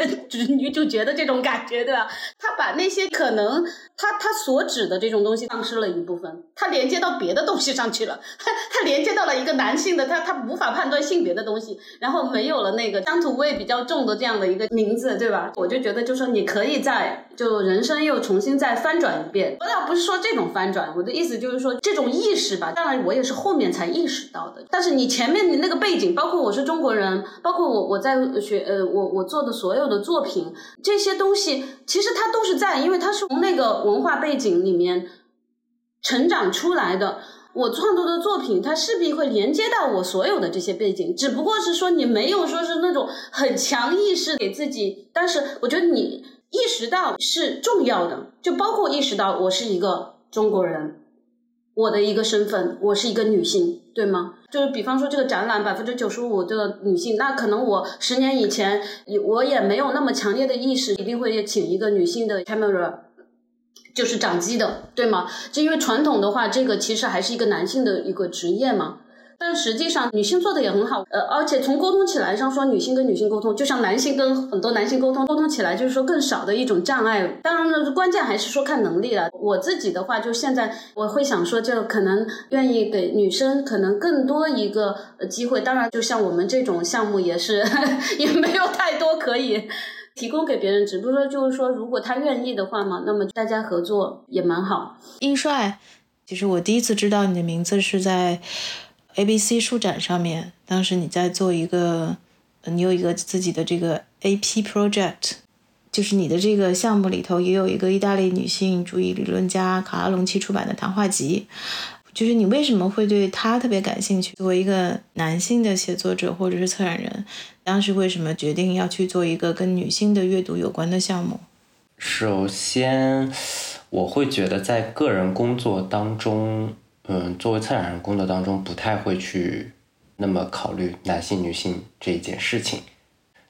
女主角的这种感觉，对吧？他把那些可能他他所指的这种东西丧失了一部分，他连接到别的东西上去了，他 他连接到了一个男性的，他他无法判断性别的东西，然后没有了那个乡土味比较重的这样的一个名字，对吧？我就觉得，就说你可以在就人生又重新再翻转一遍，我倒不是说这种翻转。我的意思就是说，这种意识吧，当然我也是后面才意识到的。但是你前面的那个背景，包括我是中国人，包括我我在学呃，我我做的所有的作品，这些东西其实它都是在，因为它是从那个文化背景里面成长出来的。我创作的作品，它势必会连接到我所有的这些背景，只不过是说你没有说是那种很强意识给自己，但是我觉得你意识到是重要的，就包括意识到我是一个。中国人，我的一个身份，我是一个女性，对吗？就是比方说这个展览百分之九十五的女性，那可能我十年以前，我也没有那么强烈的意识，一定会请一个女性的 camera，就是掌机的，对吗？就因为传统的话，这个其实还是一个男性的一个职业嘛。但实际上，女性做的也很好，呃，而且从沟通起来上说，女性跟女性沟通，就像男性跟很多男性沟通，沟通起来就是说更少的一种障碍。当然了，关键还是说看能力了。我自己的话，就现在我会想说，就可能愿意给女生可能更多一个机会。当然，就像我们这种项目也是 也没有太多可以提供给别人，只不过就是说，如果他愿意的话嘛，那么大家合作也蛮好。英帅，其实我第一次知道你的名字是在。A B C 书展上面，当时你在做一个，你有一个自己的这个 A P project，就是你的这个项目里头也有一个意大利女性主义理论家卡拉隆奇出版的谈话集，就是你为什么会对他特别感兴趣？作为一个男性的写作者或者是策展人，当时为什么决定要去做一个跟女性的阅读有关的项目？首先，我会觉得在个人工作当中。嗯，作为策展人工作当中，不太会去那么考虑男性、女性这一件事情。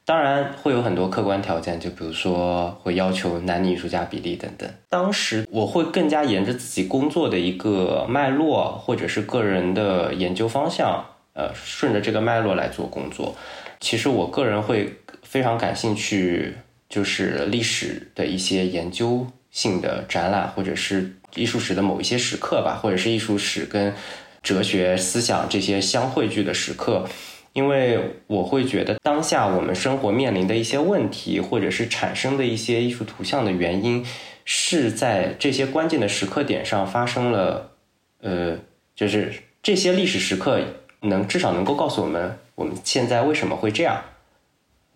当然会有很多客观条件，就比如说会要求男女艺术家比例等等。当时我会更加沿着自己工作的一个脉络，或者是个人的研究方向，呃，顺着这个脉络来做工作。其实我个人会非常感兴趣，就是历史的一些研究性的展览，或者是。艺术史的某一些时刻吧，或者是艺术史跟哲学思想这些相汇聚的时刻，因为我会觉得当下我们生活面临的一些问题，或者是产生的一些艺术图像的原因，是在这些关键的时刻点上发生了。呃，就是这些历史时刻能至少能够告诉我们，我们现在为什么会这样，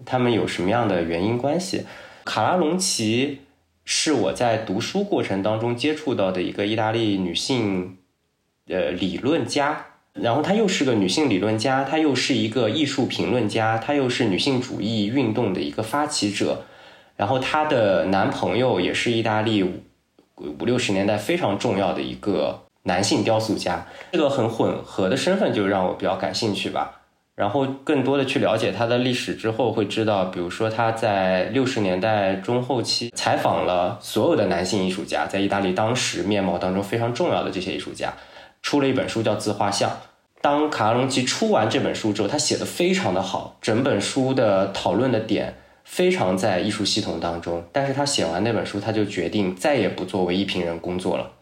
他们有什么样的原因关系？卡拉隆奇。是我在读书过程当中接触到的一个意大利女性，呃，理论家。然后她又是个女性理论家，她又是一个艺术评论家，她又是女性主义运动的一个发起者。然后她的男朋友也是意大利五六十年代非常重要的一个男性雕塑家。这个很混合的身份就让我比较感兴趣吧。然后更多的去了解他的历史之后，会知道，比如说他在六十年代中后期采访了所有的男性艺术家，在意大利当时面貌当中非常重要的这些艺术家，出了一本书叫《自画像》。当卡拉隆奇出完这本书之后，他写的非常的好，整本书的讨论的点非常在艺术系统当中。但是他写完那本书，他就决定再也不作为一评人工作了，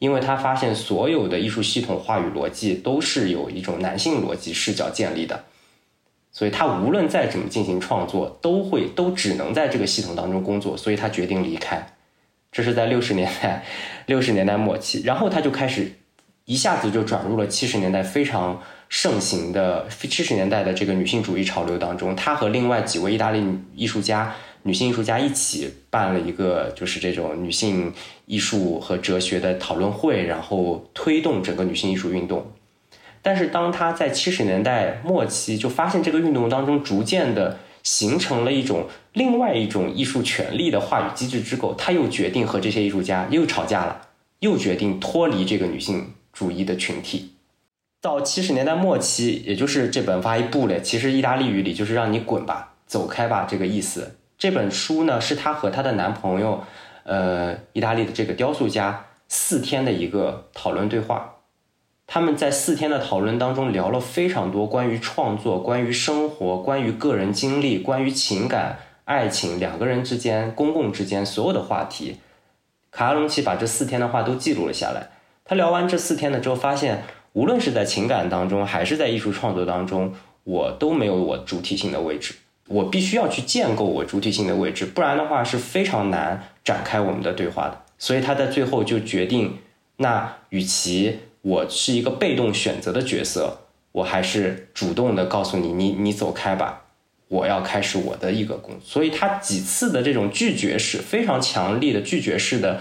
因为他发现所有的艺术系统话语逻辑都是有一种男性逻辑视角建立的，所以他无论再怎么进行创作，都会都只能在这个系统当中工作，所以他决定离开。这是在六十年代，六十年代末期，然后他就开始一下子就转入了七十年代非常盛行的七十年代的这个女性主义潮流当中。他和另外几位意大利艺术家。女性艺术家一起办了一个，就是这种女性艺术和哲学的讨论会，然后推动整个女性艺术运动。但是，当他在七十年代末期就发现这个运动当中逐渐的形成了一种另外一种艺术权利的话语机制之后，他又决定和这些艺术家又吵架了，又决定脱离这个女性主义的群体。到七十年代末期，也就是这本发一部嘞，其实意大利语里就是让你滚吧，走开吧这个意思。这本书呢，是她和她的男朋友，呃，意大利的这个雕塑家四天的一个讨论对话。他们在四天的讨论当中聊了非常多关于创作、关于生活、关于个人经历、关于情感、爱情、两个人之间、公共之间所有的话题。卡拉隆奇把这四天的话都记录了下来。他聊完这四天的之后，发现无论是在情感当中，还是在艺术创作当中，我都没有我主体性的位置。我必须要去建构我主体性的位置，不然的话是非常难展开我们的对话的。所以他在最后就决定，那与其我是一个被动选择的角色，我还是主动的告诉你，你你走开吧，我要开始我的一个工作。所以他几次的这种拒绝式，非常强力的拒绝式的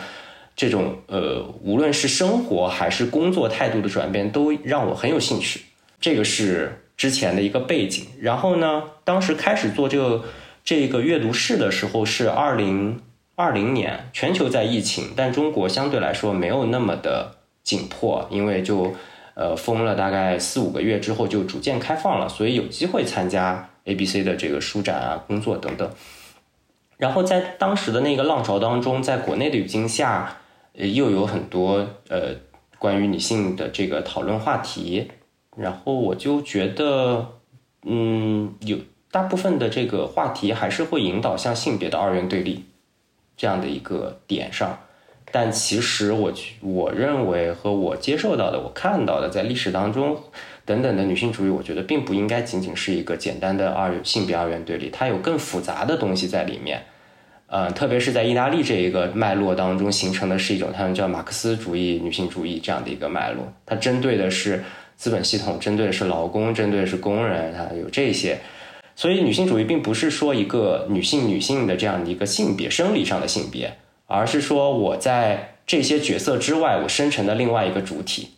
这种呃，无论是生活还是工作态度的转变，都让我很有兴趣。这个是。之前的一个背景，然后呢，当时开始做这个这个阅读室的时候是二零二零年，全球在疫情，但中国相对来说没有那么的紧迫，因为就呃封了大概四五个月之后就逐渐开放了，所以有机会参加 A B C 的这个书展啊、工作等等。然后在当时的那个浪潮当中，在国内的语境下，呃，又有很多呃关于女性的这个讨论话题。然后我就觉得，嗯，有大部分的这个话题还是会引导向性别的二元对立这样的一个点上，但其实我我认为和我接受到的、我看到的，在历史当中等等的女性主义，我觉得并不应该仅仅是一个简单的二性别二元对立，它有更复杂的东西在里面。呃，特别是在意大利这一个脉络当中形成的是一种他们叫马克思主义女性主义这样的一个脉络，它针对的是。资本系统针对的是劳工，针对的是工人，它有这些，所以女性主义并不是说一个女性女性的这样的一个性别生理上的性别，而是说我在这些角色之外，我生成的另外一个主体。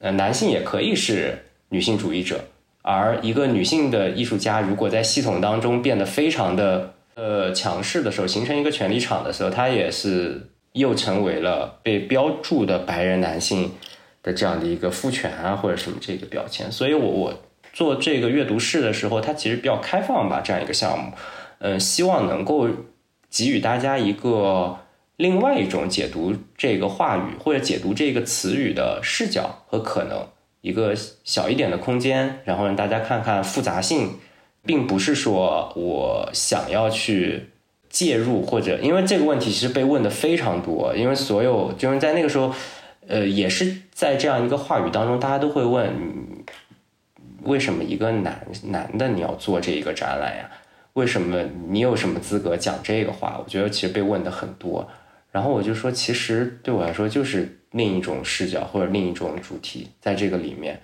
呃，男性也可以是女性主义者，而一个女性的艺术家如果在系统当中变得非常的呃强势的时候，形成一个权力场的时候，她也是又成为了被标注的白人男性。的这样的一个父权啊，或者什么这个标签，所以我我做这个阅读室的时候，它其实比较开放吧，这样一个项目，嗯，希望能够给予大家一个另外一种解读这个话语或者解读这个词语的视角和可能，一个小一点的空间，然后让大家看看复杂性，并不是说我想要去介入或者，因为这个问题其实被问的非常多，因为所有就是在那个时候。呃，也是在这样一个话语当中，大家都会问，为什么一个男男的你要做这一个展览呀？为什么你有什么资格讲这个话？我觉得其实被问的很多，然后我就说，其实对我来说就是另一种视角或者另一种主题，在这个里面，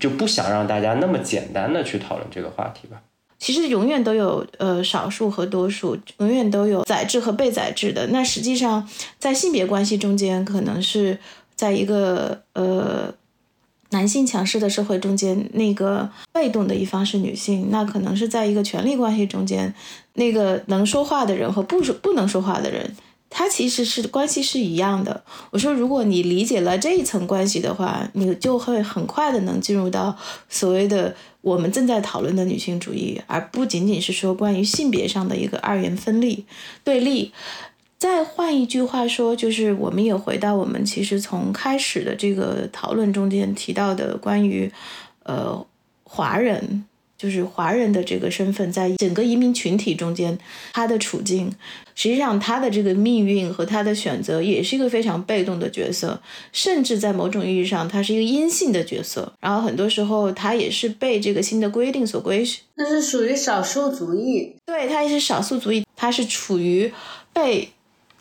就不想让大家那么简单的去讨论这个话题吧。其实永远都有呃少数和多数，永远都有宰制和被宰制的。那实际上在性别关系中间，可能是。在一个呃男性强势的社会中间，那个被动的一方是女性，那可能是在一个权力关系中间，那个能说话的人和不说不能说话的人，他其实是关系是一样的。我说，如果你理解了这一层关系的话，你就会很快的能进入到所谓的我们正在讨论的女性主义，而不仅仅是说关于性别上的一个二元分立对立。再换一句话说，就是我们也回到我们其实从开始的这个讨论中间提到的关于，呃，华人就是华人的这个身份，在整个移民群体中间，他的处境，实际上他的这个命运和他的选择，也是一个非常被动的角色，甚至在某种意义上，他是一个阴性的角色。然后很多时候，他也是被这个新的规定所规训。那是属于少数族裔，对他也是少数族裔，他是处于被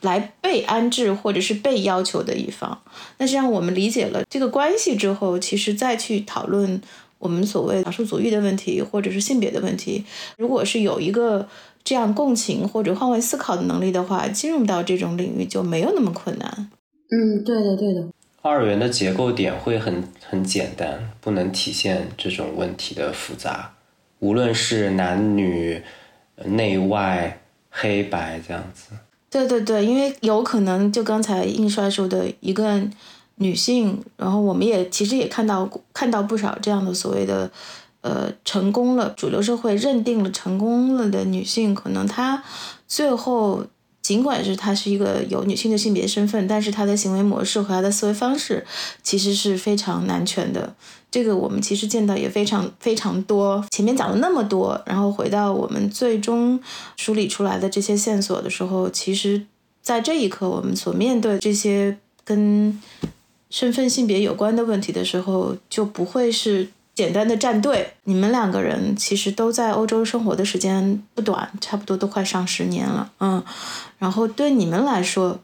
来被安置或者是被要求的一方。那实际上我们理解了这个关系之后，其实再去讨论。我们所谓少数族裔的问题，或者是性别的问题，如果是有一个这样共情或者换位思考的能力的话，进入到这种领域就没有那么困难。嗯，对的，对的。二元的结构点会很很简单，不能体现这种问题的复杂。无论是男女、内外、黑白这样子。对对对，因为有可能就刚才印帅说的一个。女性，然后我们也其实也看到看到不少这样的所谓的，呃，成功了，主流社会认定了成功了的女性，可能她最后尽管是她是一个有女性的性别身份，但是她的行为模式和她的思维方式其实是非常男权的。这个我们其实见到也非常非常多。前面讲了那么多，然后回到我们最终梳理出来的这些线索的时候，其实在这一刻我们所面对这些跟。身份性别有关的问题的时候，就不会是简单的站队。你们两个人其实都在欧洲生活的时间不短，差不多都快上十年了，嗯。然后对你们来说，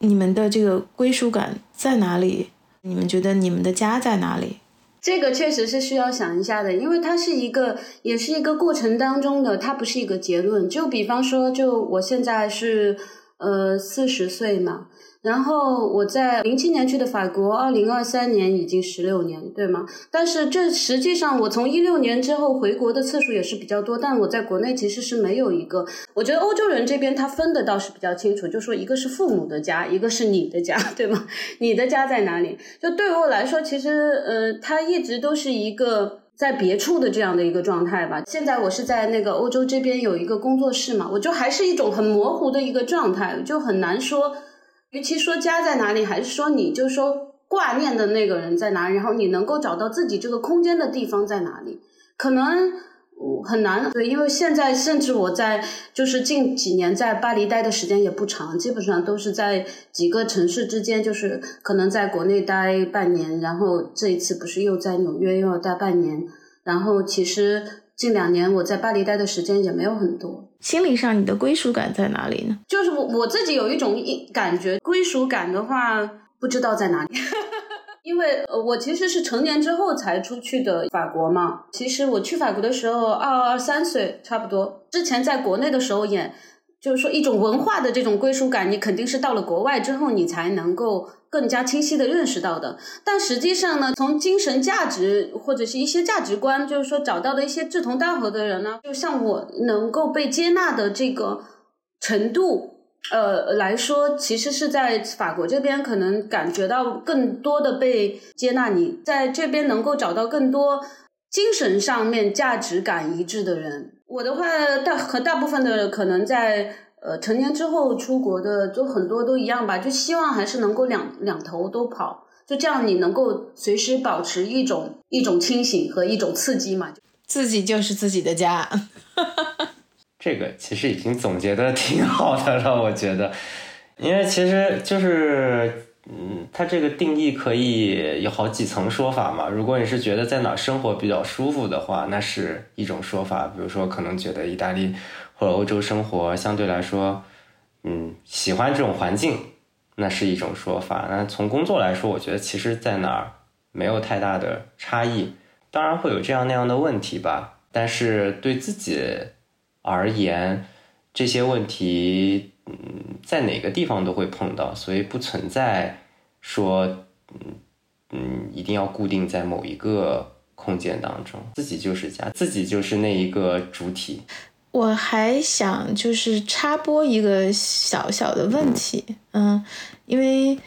你们的这个归属感在哪里？你们觉得你们的家在哪里？这个确实是需要想一下的，因为它是一个，也是一个过程当中的，它不是一个结论。就比方说，就我现在是呃四十岁嘛。然后我在零七年去的法国，二零二三年已经十六年，对吗？但是这实际上我从一六年之后回国的次数也是比较多，但我在国内其实是没有一个。我觉得欧洲人这边他分的倒是比较清楚，就说一个是父母的家，一个是你的家，对吗？你的家在哪里？就对于我来说，其实呃，他一直都是一个在别处的这样的一个状态吧。现在我是在那个欧洲这边有一个工作室嘛，我就还是一种很模糊的一个状态，就很难说。与其说家在哪里，还是说你就说挂念的那个人在哪，然后你能够找到自己这个空间的地方在哪里，可能很难。对，因为现在甚至我在就是近几年在巴黎待的时间也不长，基本上都是在几个城市之间，就是可能在国内待半年，然后这一次不是又在纽约又要待半年，然后其实近两年我在巴黎待的时间也没有很多。心理上，你的归属感在哪里呢？就是我我自己有一种感觉，归属感的话，不知道在哪里。因为呃我其实是成年之后才出去的法国嘛。其实我去法国的时候，二二三岁差不多。之前在国内的时候，也就是说一种文化的这种归属感，你肯定是到了国外之后，你才能够。更加清晰的认识到的，但实际上呢，从精神价值或者是一些价值观，就是说找到的一些志同道合的人呢，就像我能够被接纳的这个程度，呃来说，其实是在法国这边可能感觉到更多的被接纳。你在这边能够找到更多精神上面价值感一致的人。我的话，大和大部分的可能在。呃，成年之后出国的就很多都一样吧，就希望还是能够两两头都跑，就这样你能够随时保持一种一种清醒和一种刺激嘛。自己就是自己的家，这个其实已经总结的挺好的了，我觉得，因为其实就是，嗯，它这个定义可以有好几层说法嘛。如果你是觉得在哪儿生活比较舒服的话，那是一种说法，比如说可能觉得意大利。或者欧洲生活相对来说，嗯，喜欢这种环境，那是一种说法。那从工作来说，我觉得其实在哪儿没有太大的差异。当然会有这样那样的问题吧，但是对自己而言，这些问题，嗯，在哪个地方都会碰到，所以不存在说，嗯嗯，一定要固定在某一个空间当中。自己就是家，自己就是那一个主体。我还想就是插播一个小小的问题，嗯，因为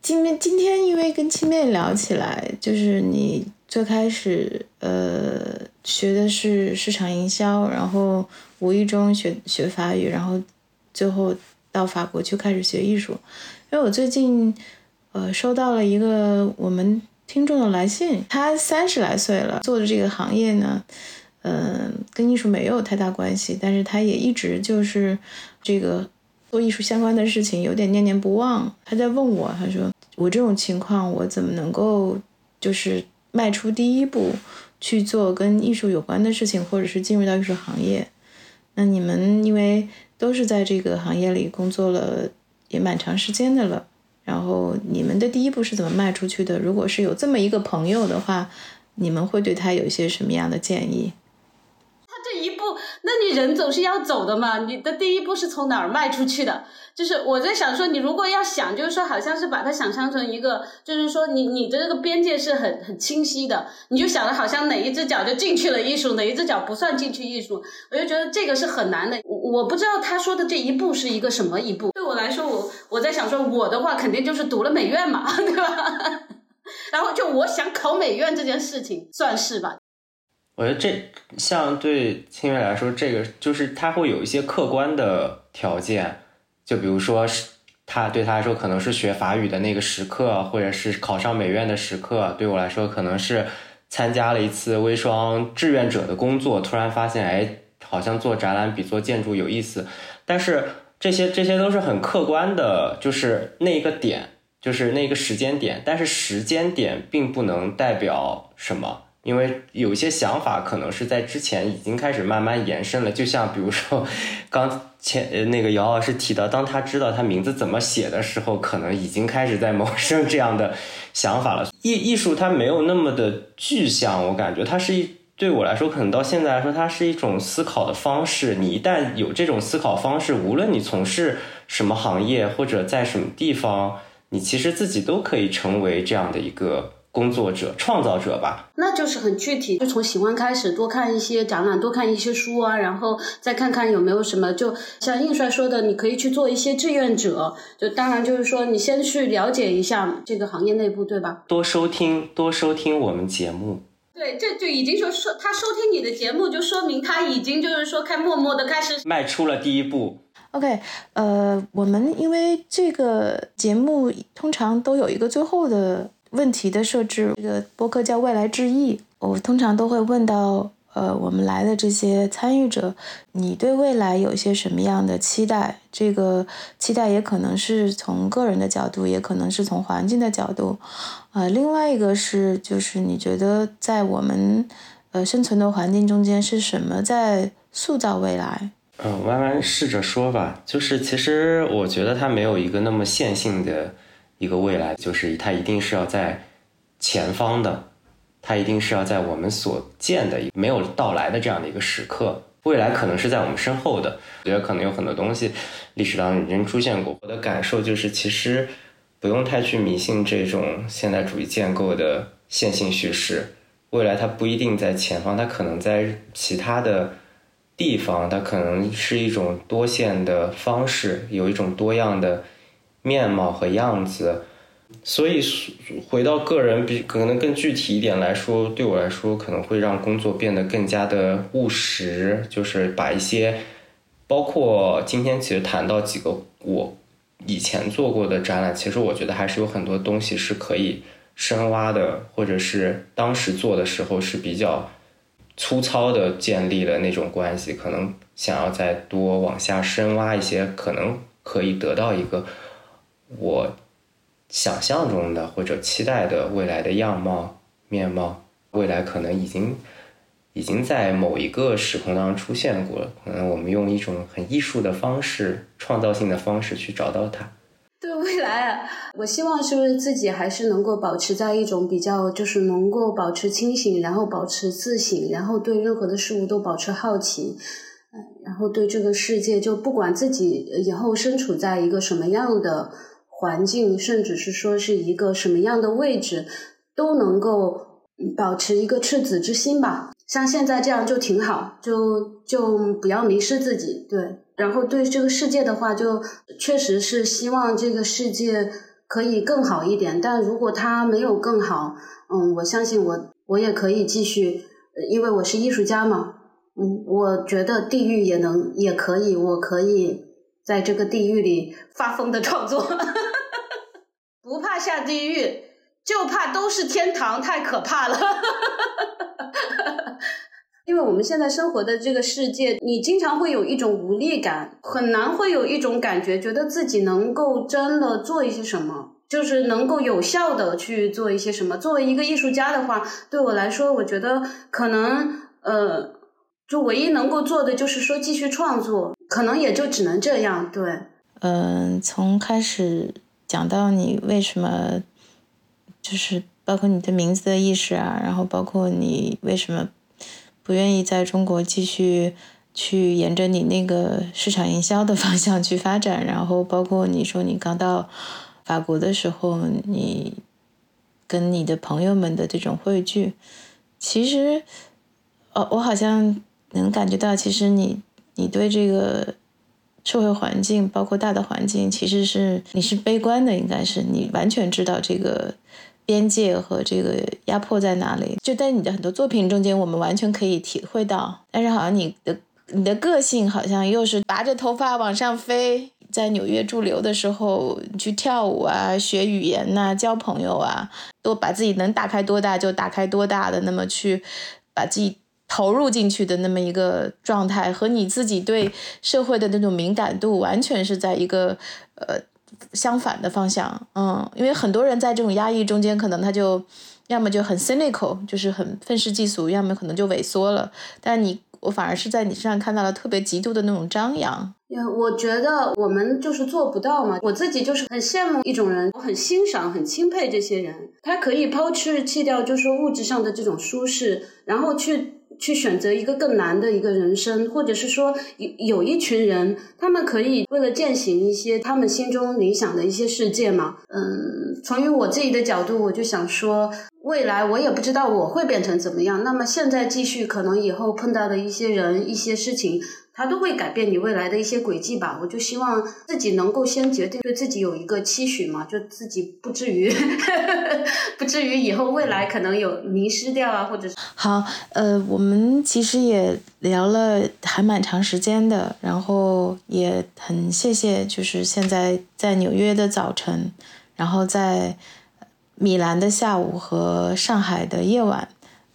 今天今天因为跟青妹聊起来，就是你最开始呃学的是市场营销，然后无意中学学法语，然后最后到法国去开始学艺术。因为我最近呃收到了一个我们听众的来信，他三十来岁了，做的这个行业呢，嗯，跟艺术没有太大关系，但是他也一直就是这个做艺术相关的事情有点念念不忘。他在问我，他说我这种情况，我怎么能够就是迈出第一步去做跟艺术有关的事情，或者是进入到艺术行业？那你们因为都是在这个行业里工作了也蛮长时间的了。然后你们的第一步是怎么迈出去的？如果是有这么一个朋友的话，你们会对他有一些什么样的建议？他这一，那你人总是要走的嘛？你的第一步是从哪儿迈出去的？就是我在想说，你如果要想，就是说，好像是把它想象成一个，就是说，你你的这个边界是很很清晰的，你就想着好像哪一只脚就进去了艺术，哪一只脚不算进去艺术，我就觉得这个是很难的。我我不知道他说的这一步是一个什么一步。对我来说，我我在想说，我的话肯定就是读了美院嘛，对吧？然后就我想考美院这件事情，算是吧。我觉得这像对清月来说，这个就是他会有一些客观的条件。就比如说，是他对他来说可能是学法语的那个时刻，或者是考上美院的时刻。对我来说，可能是参加了一次微双志愿者的工作，突然发现，哎，好像做展览比做建筑有意思。但是这些这些都是很客观的，就是那一个点，就是那个时间点。但是时间点并不能代表什么。因为有些想法可能是在之前已经开始慢慢延伸了，就像比如说，刚前呃那个姚老师提到，当他知道他名字怎么写的时候，可能已经开始在萌生这样的想法了。艺艺术它没有那么的具象，我感觉它是一对我来说，可能到现在来说，它是一种思考的方式。你一旦有这种思考方式，无论你从事什么行业或者在什么地方，你其实自己都可以成为这样的一个。工作者、创造者吧，那就是很具体，就从喜欢开始，多看一些展览，多看一些书啊，然后再看看有没有什么，就像应帅说的，你可以去做一些志愿者。就当然就是说，你先去了解一下这个行业内部，对吧？多收听，多收听我们节目。对，这就已经说说他收听你的节目，就说明他已经就是说开默默的开始迈出了第一步。OK，呃，我们因为这个节目通常都有一个最后的。问题的设置，这个播客叫未来之翼。我通常都会问到，呃，我们来的这些参与者，你对未来有些什么样的期待？这个期待也可能是从个人的角度，也可能是从环境的角度。呃，另外一个是，就是你觉得在我们呃生存的环境中间，是什么在塑造未来？嗯，慢慢试着说吧。就是其实我觉得它没有一个那么线性的。一个未来，就是它一定是要在前方的，它一定是要在我们所见的没有到来的这样的一个时刻。未来可能是在我们身后的，我觉得可能有很多东西历史当中已经出现过。我的感受就是，其实不用太去迷信这种现代主义建构的线性叙事。未来它不一定在前方，它可能在其他的地方，它可能是一种多线的方式，有一种多样的。面貌和样子，所以回到个人比可能更具体一点来说，对我来说可能会让工作变得更加的务实，就是把一些包括今天其实谈到几个我以前做过的展览，其实我觉得还是有很多东西是可以深挖的，或者是当时做的时候是比较粗糙的建立了那种关系，可能想要再多往下深挖一些，可能可以得到一个。我想象中的或者期待的未来的样貌面貌，未来可能已经已经在某一个时空当中出现过了。可能我们用一种很艺术的方式、创造性的方式去找到它。对未来，我希望是不是自己还是能够保持在一种比较，就是能够保持清醒，然后保持自省，然后对任何的事物都保持好奇，然后对这个世界，就不管自己以后身处在一个什么样的。环境，甚至是说是一个什么样的位置，都能够保持一个赤子之心吧。像现在这样就挺好，就就不要迷失自己。对，然后对这个世界的话，就确实是希望这个世界可以更好一点。但如果它没有更好，嗯，我相信我我也可以继续，因为我是艺术家嘛。嗯，我觉得地狱也能也可以，我可以在这个地狱里发疯的创作。不怕下地狱，就怕都是天堂，太可怕了。因为我们现在生活的这个世界，你经常会有一种无力感，很难会有一种感觉，觉得自己能够真的做一些什么，就是能够有效的去做一些什么。作为一个艺术家的话，对我来说，我觉得可能呃，就唯一能够做的就是说继续创作，可能也就只能这样。对，嗯，从开始讲到你为什么，就是包括你的名字的意识啊，然后包括你为什么。不愿意在中国继续去沿着你那个市场营销的 方向去发展，然后包括你说你刚到法国的时候，你跟你的朋友们的这种汇聚，其实，哦，我好像能感觉到，其实你你对这个社会环境，包括大的环境，其实是你是悲观的，应该是你完全知道这个。边界和这个压迫在哪里？就在你的很多作品中间，我们完全可以体会到。但是好像你的你的个性好像又是拔着头发往上飞，在纽约驻留的时候去跳舞啊、学语言呐、交朋友啊，都把自己能打开多大就打开多大的，那么去把自己投入进去的那么一个状态，和你自己对社会的那种敏感度，完全是在一个呃。相反的方向，嗯，因为很多人在这种压抑中间，可能他就要么就很 cynical，就是很愤世嫉俗，要么可能就萎缩了。但你，我反而是在你身上看到了特别极度的那种张扬。我觉得我们就是做不到嘛。我自己就是很羡慕一种人，我很欣赏、很钦佩这些人，他可以抛弃弃掉就是物质上的这种舒适，然后去。去选择一个更难的一个人生，或者是说有有一群人，他们可以为了践行一些他们心中理想的一些世界嘛。嗯，从于我自己的角度，我就想说，未来我也不知道我会变成怎么样。那么现在继续，可能以后碰到的一些人、一些事情。它都会改变你未来的一些轨迹吧。我就希望自己能够先决定对自己有一个期许嘛，就自己不至于 不至于以后未来可能有迷失掉啊，或者是好呃，我们其实也聊了还蛮长时间的，然后也很谢谢，就是现在在纽约的早晨，然后在米兰的下午和上海的夜晚，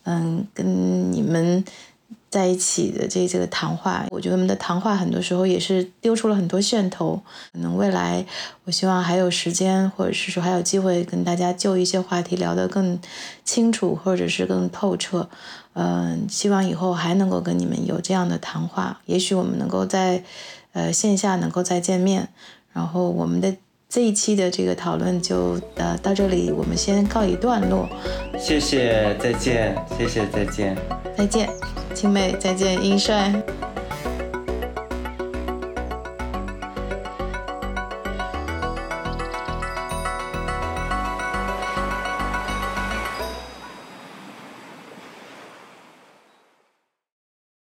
嗯，跟你们。在一起的这这个谈话，我觉得我们的谈话很多时候也是丢出了很多线头。可能未来，我希望还有时间，或者是说还有机会跟大家就一些话题聊得更清楚，或者是更透彻。嗯，希望以后还能够跟你们有这样的谈话。也许我们能够在呃线下能够再见面。然后我们的这一期的这个讨论就呃到这里，我们先告一段落。谢谢，再见。谢谢，再见。再见。青妹，再见，英帅。